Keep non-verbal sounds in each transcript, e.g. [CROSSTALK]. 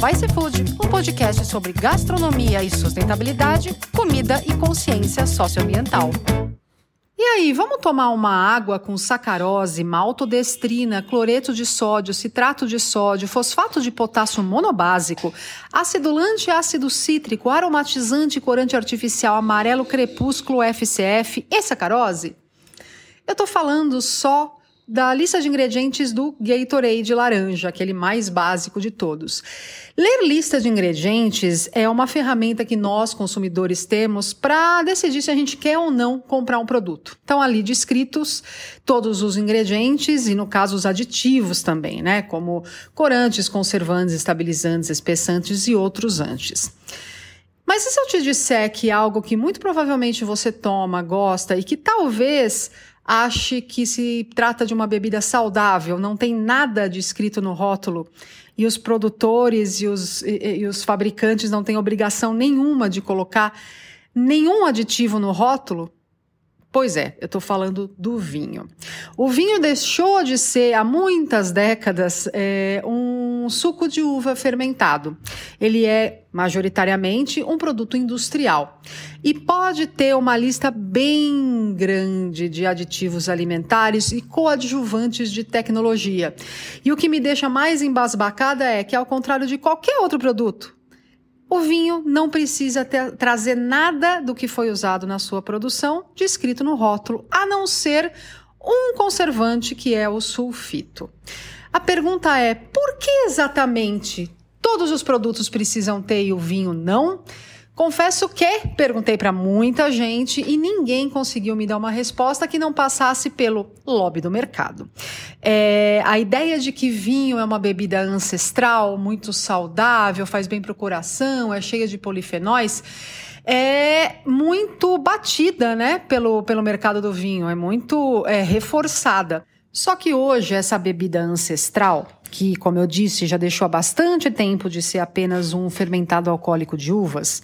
Vice Food, um podcast sobre gastronomia e sustentabilidade, comida e consciência socioambiental. E aí, vamos tomar uma água com sacarose, maltodestrina, cloreto de sódio, citrato de sódio, fosfato de potássio monobásico, acidulante ácido cítrico, aromatizante corante artificial amarelo crepúsculo FCF e sacarose? Eu tô falando só da lista de ingredientes do Gatorade laranja, aquele mais básico de todos. Ler lista de ingredientes é uma ferramenta que nós, consumidores, temos para decidir se a gente quer ou não comprar um produto. Então, ali descritos todos os ingredientes e, no caso, os aditivos também, né? Como corantes, conservantes, estabilizantes, espessantes e outros antes. Mas e se eu te disser que algo que muito provavelmente você toma, gosta e que talvez ache que se trata de uma bebida saudável, não tem nada de escrito no rótulo, e os produtores e os, e, e os fabricantes não têm obrigação nenhuma de colocar nenhum aditivo no rótulo, Pois é, eu estou falando do vinho. O vinho deixou de ser, há muitas décadas, é, um suco de uva fermentado. Ele é, majoritariamente, um produto industrial e pode ter uma lista bem grande de aditivos alimentares e coadjuvantes de tecnologia. E o que me deixa mais embasbacada é que, ao contrário de qualquer outro produto, o vinho não precisa ter, trazer nada do que foi usado na sua produção descrito no rótulo, a não ser um conservante que é o sulfito. A pergunta é: por que exatamente todos os produtos precisam ter e o vinho não? Confesso que perguntei para muita gente e ninguém conseguiu me dar uma resposta que não passasse pelo lobby do mercado. É, a ideia de que vinho é uma bebida ancestral, muito saudável, faz bem para o coração, é cheia de polifenóis é muito batida, né, pelo, pelo mercado do vinho, é muito é, reforçada. Só que hoje essa bebida ancestral que, como eu disse, já deixou há bastante tempo de ser apenas um fermentado alcoólico de uvas,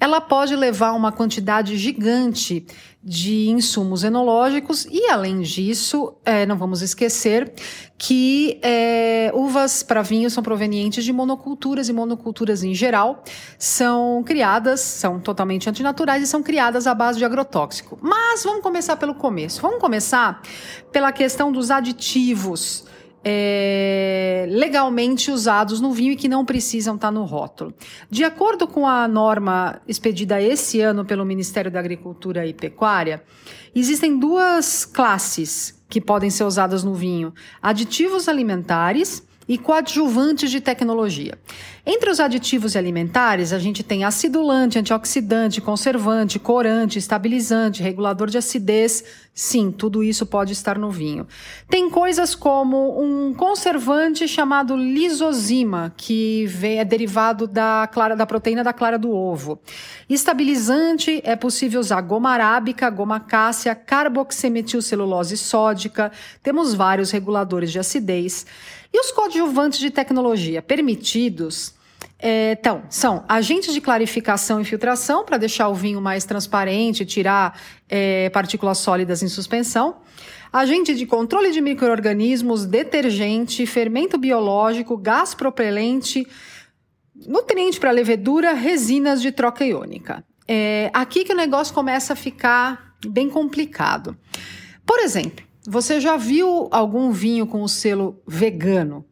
ela pode levar uma quantidade gigante de insumos enológicos e, além disso, é, não vamos esquecer que é, uvas para vinho são provenientes de monoculturas e monoculturas em geral são criadas, são totalmente antinaturais e são criadas à base de agrotóxico. Mas vamos começar pelo começo. Vamos começar pela questão dos aditivos é, legalmente usados no vinho e que não precisam estar no rótulo. De acordo com a norma expedida esse ano pelo Ministério da Agricultura e Pecuária, existem duas classes que podem ser usadas no vinho: aditivos alimentares e coadjuvantes de tecnologia. Entre os aditivos alimentares, a gente tem acidulante, antioxidante, conservante, corante, estabilizante, regulador de acidez. Sim, tudo isso pode estar no vinho. Tem coisas como um conservante chamado lisozima, que é derivado da clara da proteína da clara do ovo. Estabilizante é possível usar goma arábica, goma cássia, carboximetilcelulose sódica. Temos vários reguladores de acidez. E os coadjuvantes de tecnologia permitidos é, então, são agentes de clarificação e filtração para deixar o vinho mais transparente, tirar é, partículas sólidas em suspensão. Agente de controle de micro-organismos, detergente, fermento biológico, gás propelente, nutriente para levedura, resinas de troca iônica. É aqui que o negócio começa a ficar bem complicado. Por exemplo, você já viu algum vinho com o selo vegano?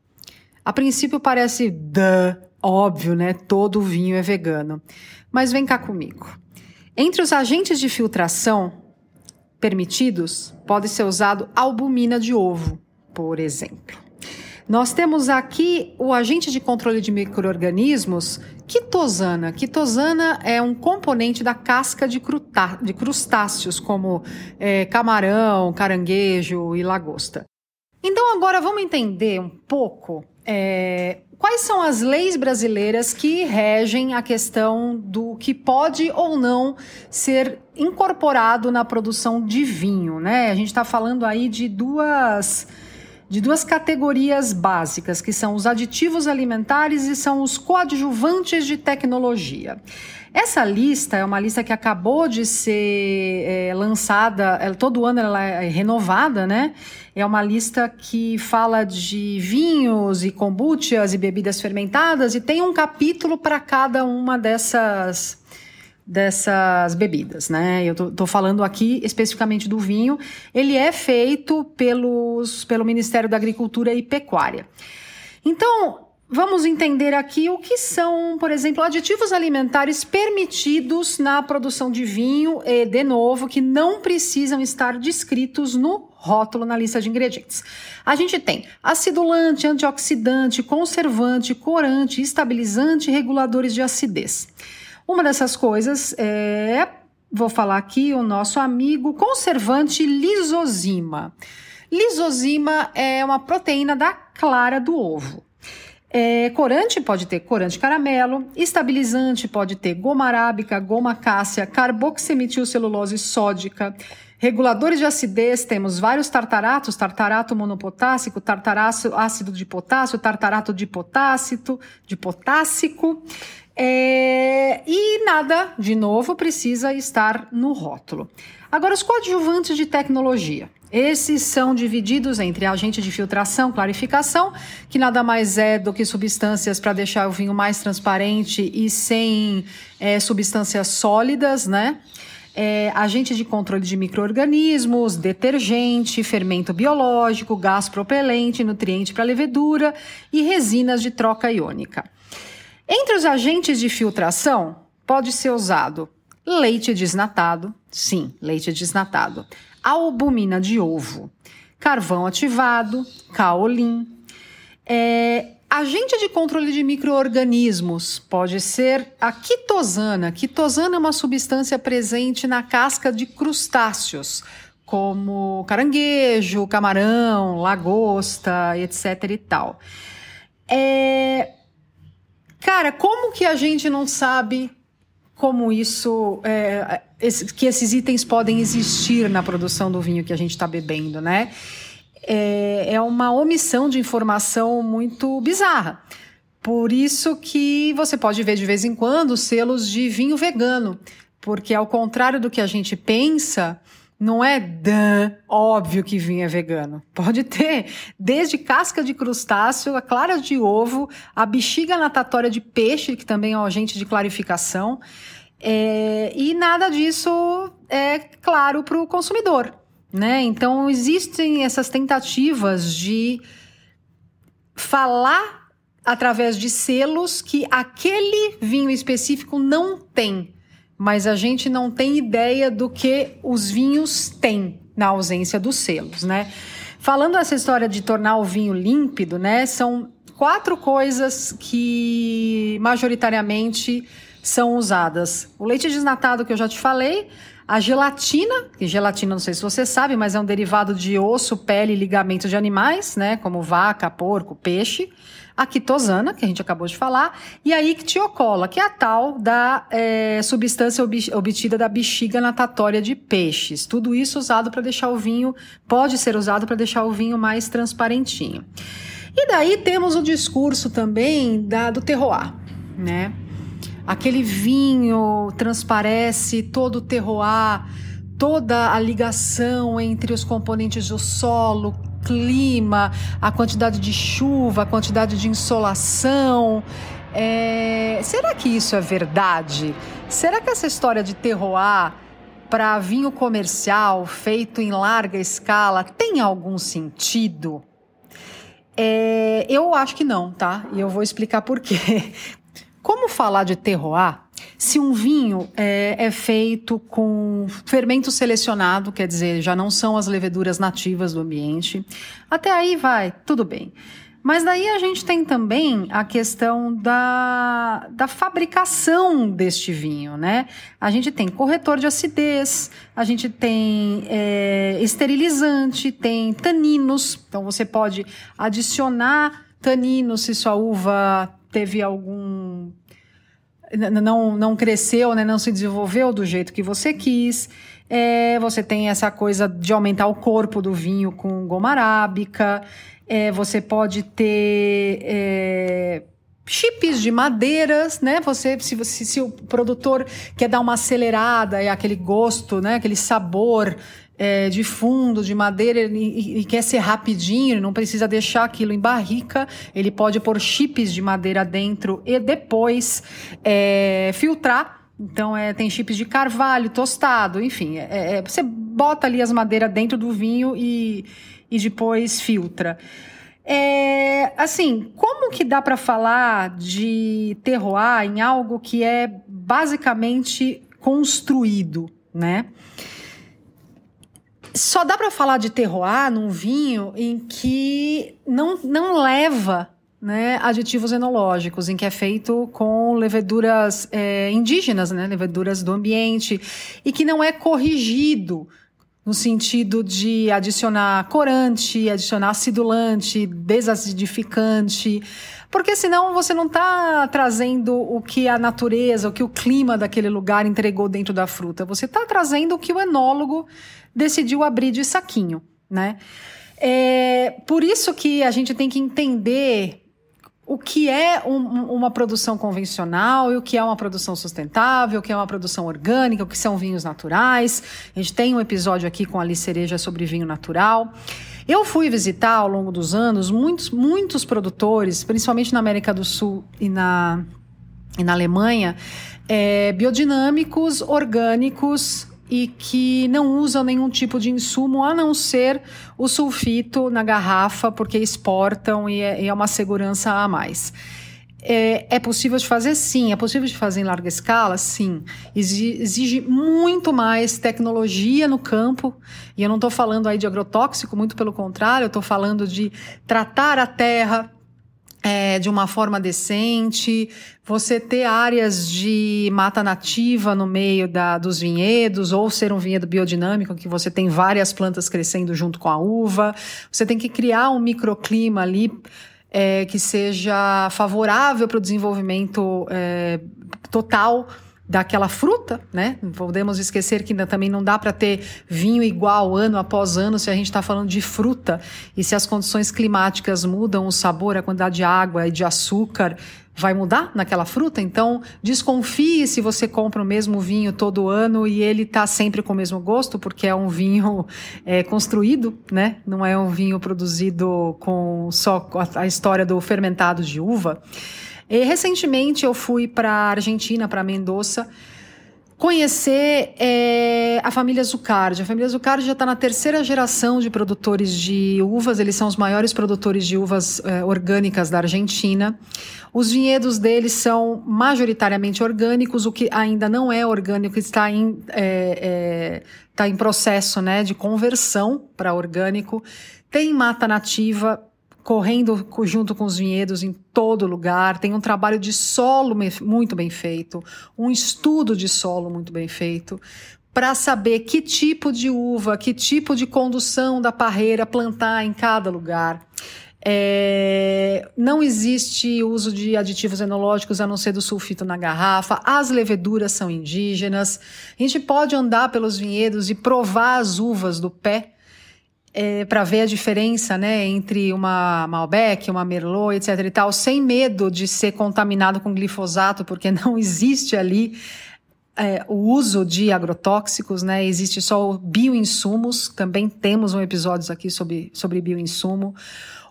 A princípio parece duh, óbvio, né? Todo vinho é vegano. Mas vem cá comigo. Entre os agentes de filtração permitidos, pode ser usado albumina de ovo, por exemplo. Nós temos aqui o agente de controle de micro-organismos, quitosana. Quitosana é um componente da casca de, de crustáceos, como é, camarão, caranguejo e lagosta. Então, agora vamos entender um pouco é, quais são as leis brasileiras que regem a questão do que pode ou não ser incorporado na produção de vinho, né? A gente está falando aí de duas de duas categorias básicas, que são os aditivos alimentares e são os coadjuvantes de tecnologia. Essa lista é uma lista que acabou de ser é, lançada, ela, todo ano ela é renovada, né? É uma lista que fala de vinhos e kombuchas e bebidas fermentadas e tem um capítulo para cada uma dessas dessas bebidas, né? Eu tô, tô, falando aqui especificamente do vinho. Ele é feito pelos, pelo Ministério da Agricultura e Pecuária. Então, Vamos entender aqui o que são, por exemplo, aditivos alimentares permitidos na produção de vinho e, de novo, que não precisam estar descritos no rótulo na lista de ingredientes. A gente tem acidulante, antioxidante, conservante, corante, estabilizante reguladores de acidez. Uma dessas coisas é, vou falar aqui, o nosso amigo conservante lisozima. Lisozima é uma proteína da clara do ovo. É, corante pode ter corante caramelo, estabilizante pode ter goma arábica, goma cássia, carboximetilcelulose sódica, reguladores de acidez, temos vários tartaratos, tartarato monopotássico, tartarato ácido de potássio, tartarato de potássito, de potássico, é, e nada, de novo, precisa estar no rótulo. Agora, os coadjuvantes de tecnologia. Esses são divididos entre agente de filtração, clarificação, que nada mais é do que substâncias para deixar o vinho mais transparente e sem é, substâncias sólidas, né? É, agente de controle de micro-organismos, detergente, fermento biológico, gás propelente, nutriente para levedura e resinas de troca iônica. Entre os agentes de filtração, pode ser usado leite desnatado, sim, leite desnatado albumina de ovo, carvão ativado, caolin. É, agente de controle de micro-organismos pode ser a quitosana. Quitosana é uma substância presente na casca de crustáceos, como caranguejo, camarão, lagosta, etc e tal. É... Cara, como que a gente não sabe como isso, é, que esses itens podem existir na produção do vinho que a gente está bebendo, né? É, é uma omissão de informação muito bizarra. Por isso que você pode ver de vez em quando selos de vinho vegano, porque ao contrário do que a gente pensa, não é dan, óbvio que vinho é vegano. Pode ter desde casca de crustáceo, a clara de ovo, a bexiga natatória de peixe, que também é um agente de clarificação. É, e nada disso é claro para o consumidor. Né? Então, existem essas tentativas de falar através de selos que aquele vinho específico não tem mas a gente não tem ideia do que os vinhos têm na ausência dos selos, né? Falando essa história de tornar o vinho límpido, né? São quatro coisas que majoritariamente são usadas. O leite desnatado que eu já te falei, a gelatina, que gelatina não sei se você sabe, mas é um derivado de osso, pele e ligamentos de animais, né, como vaca, porco, peixe a quitosana, que a gente acabou de falar, e a ictiocola, que é a tal da é, substância obtida da bexiga natatória de peixes. Tudo isso usado para deixar o vinho, pode ser usado para deixar o vinho mais transparentinho. E daí temos o discurso também da, do terroir, né? Aquele vinho transparece todo o terroir, toda a ligação entre os componentes do solo, clima, a quantidade de chuva, a quantidade de insolação. É... Será que isso é verdade? Será que essa história de terroir para vinho comercial feito em larga escala tem algum sentido? É... Eu acho que não, tá? E eu vou explicar por quê. [LAUGHS] Como falar de terroir se um vinho é, é, feito com fermento selecionado, quer dizer, já não são as leveduras nativas do ambiente, até aí vai, tudo bem. Mas daí a gente tem também a questão da, da fabricação deste vinho, né? A gente tem corretor de acidez, a gente tem é, esterilizante, tem taninos. Então você pode adicionar taninos se sua uva teve algum não, não cresceu, né, não se desenvolveu do jeito que você quis. É, você tem essa coisa de aumentar o corpo do vinho com goma arábica. É, você pode ter é, chips de madeiras, né? Você se, se o produtor quer dar uma acelerada e aquele gosto, né? Aquele sabor é, de fundo, de madeira, e, e, quer ser rapidinho, não precisa deixar aquilo em barrica, ele pode pôr chips de madeira dentro e depois é, filtrar então, é, tem chips de carvalho, tostado, enfim. É, é, você bota ali as madeiras dentro do vinho e, e depois filtra. É, assim, como que dá para falar de terroir em algo que é basicamente construído, né? Só dá para falar de terroir num vinho em que não, não leva né, aditivos enológicos, em que é feito com leveduras é, indígenas, né, leveduras do ambiente, e que não é corrigido no sentido de adicionar corante, adicionar acidulante, desacidificante, porque senão você não está trazendo o que a natureza, o que o clima daquele lugar entregou dentro da fruta. Você está trazendo o que o enólogo decidiu abrir de saquinho, né? É por isso que a gente tem que entender o que é um, uma produção convencional e o que é uma produção sustentável, o que é uma produção orgânica, o que são vinhos naturais. A gente tem um episódio aqui com a Alice Cereja sobre vinho natural. Eu fui visitar ao longo dos anos muitos, muitos produtores, principalmente na América do Sul e na, e na Alemanha, é, biodinâmicos, orgânicos, e que não usam nenhum tipo de insumo a não ser o sulfito na garrafa, porque exportam e é, e é uma segurança a mais. É, é, possível de fazer? Sim. É possível de fazer em larga escala? Sim. Exige muito mais tecnologia no campo. E eu não estou falando aí de agrotóxico, muito pelo contrário, eu estou falando de tratar a terra, é, de uma forma decente, você ter áreas de mata nativa no meio da, dos vinhedos, ou ser um vinhedo biodinâmico, que você tem várias plantas crescendo junto com a uva. Você tem que criar um microclima ali é, que seja favorável para o desenvolvimento é, total daquela fruta, né? Podemos esquecer que também não dá para ter vinho igual ano após ano se a gente está falando de fruta e se as condições climáticas mudam o sabor, a quantidade de água e de açúcar vai mudar naquela fruta. Então desconfie se você compra o mesmo vinho todo ano e ele está sempre com o mesmo gosto, porque é um vinho é, construído, né? Não é um vinho produzido com só a história do fermentado de uva. E, recentemente eu fui para a Argentina, para Mendoza, conhecer é, a família Zucardi. A família Zucardi já está na terceira geração de produtores de uvas, eles são os maiores produtores de uvas é, orgânicas da Argentina. Os vinhedos deles são majoritariamente orgânicos, o que ainda não é orgânico está em, é, é tá em processo né, de conversão para orgânico. Tem mata nativa, correndo junto com os vinhedos em todo lugar, tem um trabalho de solo muito bem feito, um estudo de solo muito bem feito, para saber que tipo de uva, que tipo de condução da parreira plantar em cada lugar. É, não existe uso de aditivos enológicos a não ser do sulfito na garrafa. As leveduras são indígenas. A gente pode andar pelos vinhedos e provar as uvas do pé é, para ver a diferença né, entre uma Malbec, uma Merlot, etc. e tal, sem medo de ser contaminado com glifosato, porque [LAUGHS] não existe ali é, o uso de agrotóxicos, né? Existe só bioinsumos. Também temos um episódio aqui sobre, sobre bioinsumo.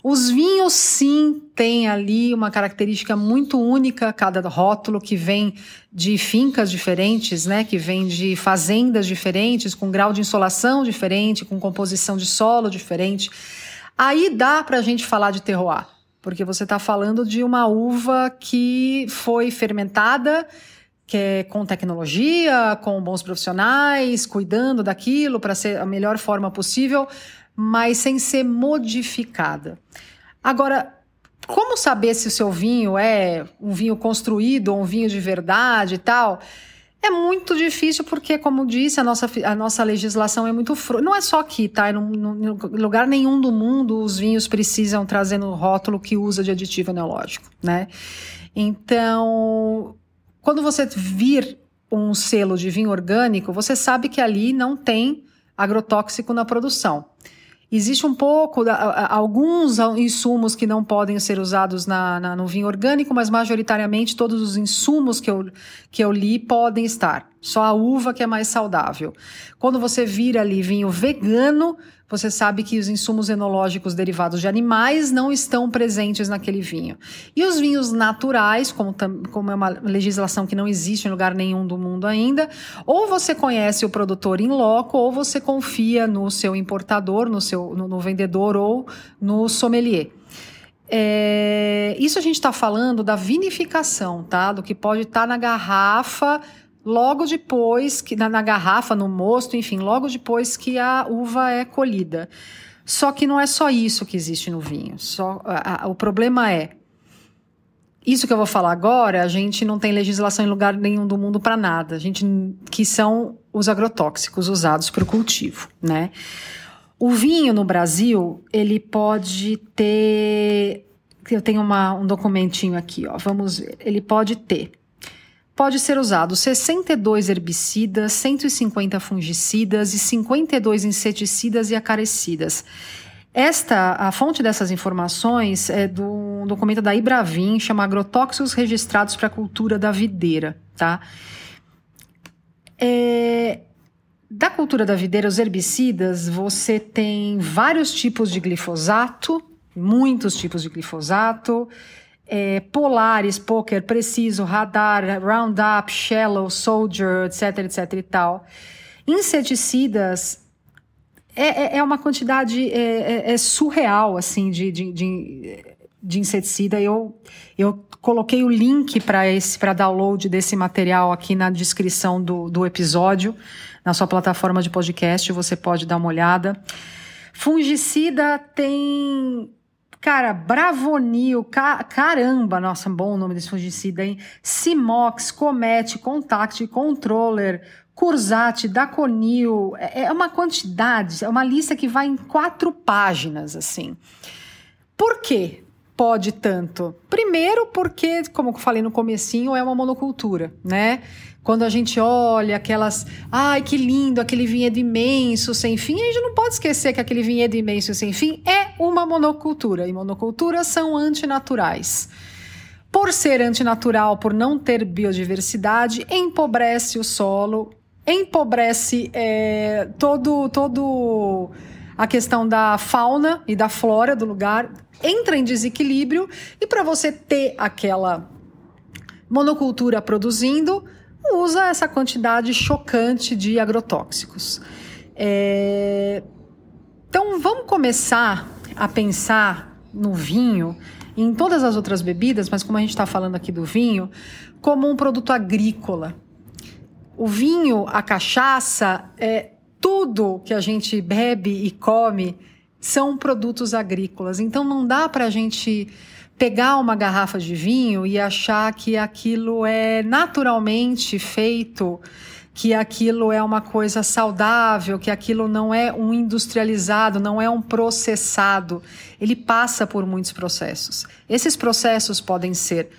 Os vinhos, sim, têm ali uma característica muito única, cada rótulo que vem de fincas diferentes, né? Que vem de fazendas diferentes, com grau de insolação diferente, com composição de solo diferente. Aí dá para a gente falar de terroir, porque você está falando de uma uva que foi fermentada que é com tecnologia, com bons profissionais, cuidando daquilo para ser a melhor forma possível, mas sem ser modificada. Agora, como saber se o seu vinho é um vinho construído ou um vinho de verdade e tal? É muito difícil porque, como disse, a nossa, a nossa legislação é muito frouxa. Não é só aqui, tá? Em lugar nenhum do mundo os vinhos precisam trazer no rótulo que usa de aditivo eneológico, né? Então, quando você vir um selo de vinho orgânico, você sabe que ali não tem agrotóxico na produção. Existe um pouco, alguns insumos que não podem ser usados na, na, no vinho orgânico, mas majoritariamente todos os insumos que eu, que eu li podem estar. Só a uva que é mais saudável. Quando você vira ali vinho vegano, você sabe que os insumos enológicos derivados de animais não estão presentes naquele vinho. E os vinhos naturais, como, como é uma legislação que não existe em lugar nenhum do mundo ainda, ou você conhece o produtor em loco, ou você confia no seu importador, no seu no, no vendedor ou no sommelier. É, isso a gente está falando da vinificação, tá? Do que pode estar tá na garrafa logo depois que na, na garrafa, no mosto, enfim, logo depois que a uva é colhida. Só que não é só isso que existe no vinho. Só a, a, o problema é isso que eu vou falar agora, a gente não tem legislação em lugar nenhum do mundo para nada. A gente que são os agrotóxicos usados para o cultivo, né? O vinho no Brasil, ele pode ter eu tenho uma, um documentinho aqui, ó. Vamos ver. Ele pode ter pode ser usado 62 herbicidas, 150 fungicidas e 52 inseticidas e acaricidas. Esta, a fonte dessas informações é do documento da Ibravin, chama Agrotóxicos Registrados para a Cultura da Videira, tá? É, da cultura da videira, os herbicidas, você tem vários tipos de glifosato, muitos tipos de glifosato, é, Poker, Preciso, Radar, Roundup, Shallow, Soldier, etc, etc e tal. Inseticidas é, é, é uma quantidade é, é, é surreal, assim, de, de, de, de, inseticida. Eu, eu coloquei o link para esse para download desse material aqui na descrição do, do episódio, na sua plataforma de podcast, você pode dar uma olhada. Fungicida tem Cara, Bravonil, ca caramba, nossa, bom nome desse fungicida, hein? Simox, Comete, Contact, Controller, Cursat, Daconil, é, é uma quantidade, é uma lista que vai em quatro páginas, assim. Por quê? Pode tanto? Primeiro porque, como eu falei no comecinho, é uma monocultura, né? Quando a gente olha aquelas, ai que lindo, aquele vinhedo imenso sem fim, a gente não pode esquecer que aquele vinhedo imenso sem fim é uma monocultura, e monoculturas são antinaturais. Por ser antinatural, por não ter biodiversidade, empobrece o solo, empobrece é, todo, todo a questão da fauna e da flora do lugar, entra em desequilíbrio e para você ter aquela monocultura produzindo, usa essa quantidade chocante de agrotóxicos. É... Então vamos começar a pensar no vinho, em todas as outras bebidas, mas como a gente está falando aqui do vinho, como um produto agrícola. O vinho, a cachaça, é tudo que a gente bebe e come são produtos agrícolas. Então não dá para a gente pegar uma garrafa de vinho e achar que aquilo é naturalmente feito, que aquilo é uma coisa saudável, que aquilo não é um industrializado, não é um processado. Ele passa por muitos processos. Esses processos podem ser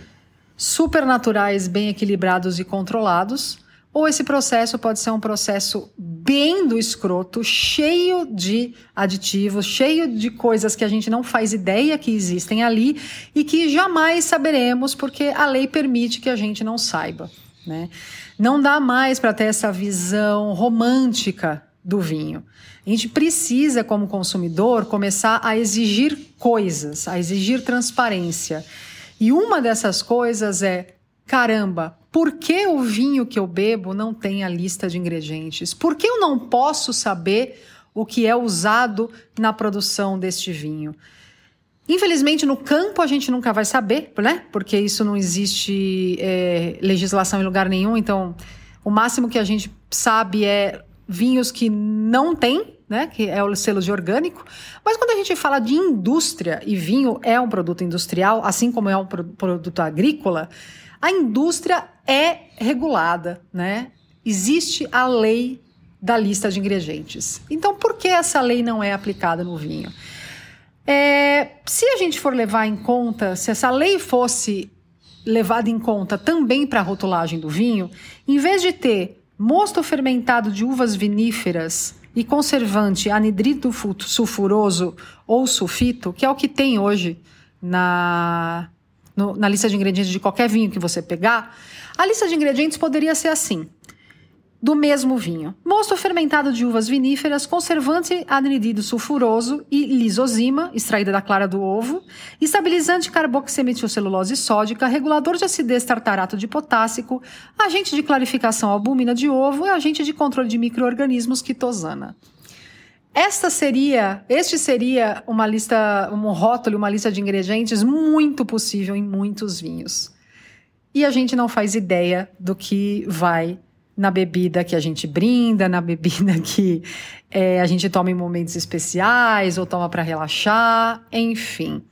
supernaturais, bem equilibrados e controlados, ou esse processo pode ser um processo bem do escroto, cheio de aditivos, cheio de coisas que a gente não faz ideia que existem ali e que jamais saberemos porque a lei permite que a gente não saiba. Né? Não dá mais para ter essa visão romântica do vinho. A gente precisa, como consumidor, começar a exigir coisas, a exigir transparência. E uma dessas coisas é caramba, por que o vinho que eu bebo não tem a lista de ingredientes? Por que eu não posso saber o que é usado na produção deste vinho? Infelizmente, no campo a gente nunca vai saber, né? Porque isso não existe é, legislação em lugar nenhum. Então, o máximo que a gente sabe é vinhos que não tem, né? Que é o selo de orgânico. Mas quando a gente fala de indústria, e vinho é um produto industrial, assim como é um produto agrícola, a indústria é regulada, né? Existe a lei da lista de ingredientes. Então, por que essa lei não é aplicada no vinho? É, se a gente for levar em conta, se essa lei fosse levado em conta também para a rotulagem do vinho, em vez de ter mosto fermentado de uvas viníferas e conservante anidrito sulfuroso ou sulfito, que é o que tem hoje na, no, na lista de ingredientes de qualquer vinho que você pegar, a lista de ingredientes poderia ser assim: do mesmo vinho. Mosto fermentado de uvas viníferas, conservante anidrido sulfuroso e lisozima, extraída da clara do ovo, estabilizante carboximetilcelulose sódica, regulador de acidez tartarato de potássico, agente de clarificação albumina de ovo e agente de controle de microorganismos quitosana. Esta seria, este seria uma lista, um rótulo, uma lista de ingredientes muito possível em muitos vinhos. E a gente não faz ideia do que vai na bebida que a gente brinda, na bebida [LAUGHS] que é, a gente toma em momentos especiais ou toma para relaxar, enfim.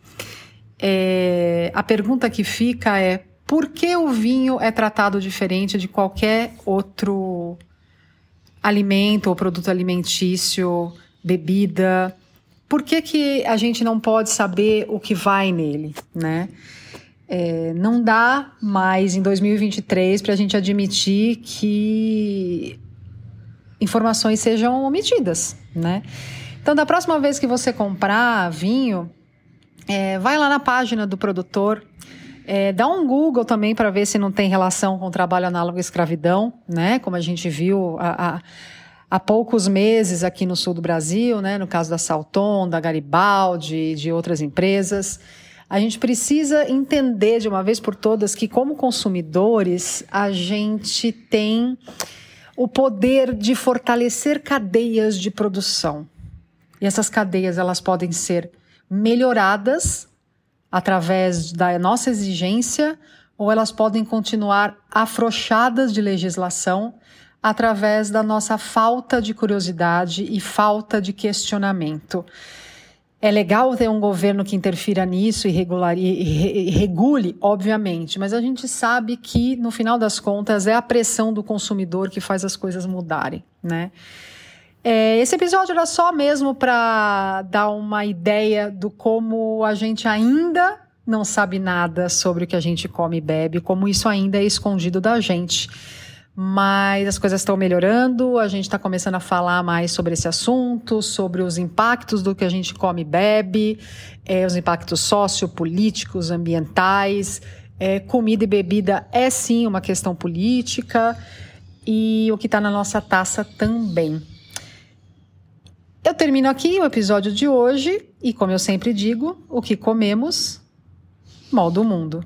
É, a pergunta que fica é: por que o vinho é tratado diferente de qualquer outro alimento ou produto alimentício, bebida? Por que, que a gente não pode saber o que vai nele, né? É, não dá mais em 2023 para a gente admitir que informações sejam omitidas, né? Então, da próxima vez que você comprar vinho, é, vai lá na página do produtor, é, dá um Google também para ver se não tem relação com trabalho análogo à escravidão, né? Como a gente viu há, há poucos meses aqui no sul do Brasil, né? No caso da Salton, da Garibaldi, de outras empresas. A gente precisa entender de uma vez por todas que, como consumidores, a gente tem o poder de fortalecer cadeias de produção. E essas cadeias elas podem ser melhoradas através da nossa exigência ou elas podem continuar afrouxadas de legislação através da nossa falta de curiosidade e falta de questionamento. É legal ter um governo que interfira nisso e, regular, e, e, regule, obviamente, mas a gente sabe que, no final das contas, é a pressão do consumidor que faz as coisas mudarem, né? É, esse episódio era só mesmo para dar uma ideia do como a gente ainda não sabe nada sobre o que a gente come e bebe, como isso ainda é escondido da gente mas as coisas estão melhorando, a gente está começando a falar mais sobre esse assunto, sobre os impactos do que a gente come e bebe, é, os impactos sociopolíticos, ambientais. É, comida e bebida é sim uma questão política e o que está na nossa taça também. Eu termino aqui o episódio de hoje e, como eu sempre digo, o que comemos molda o mundo.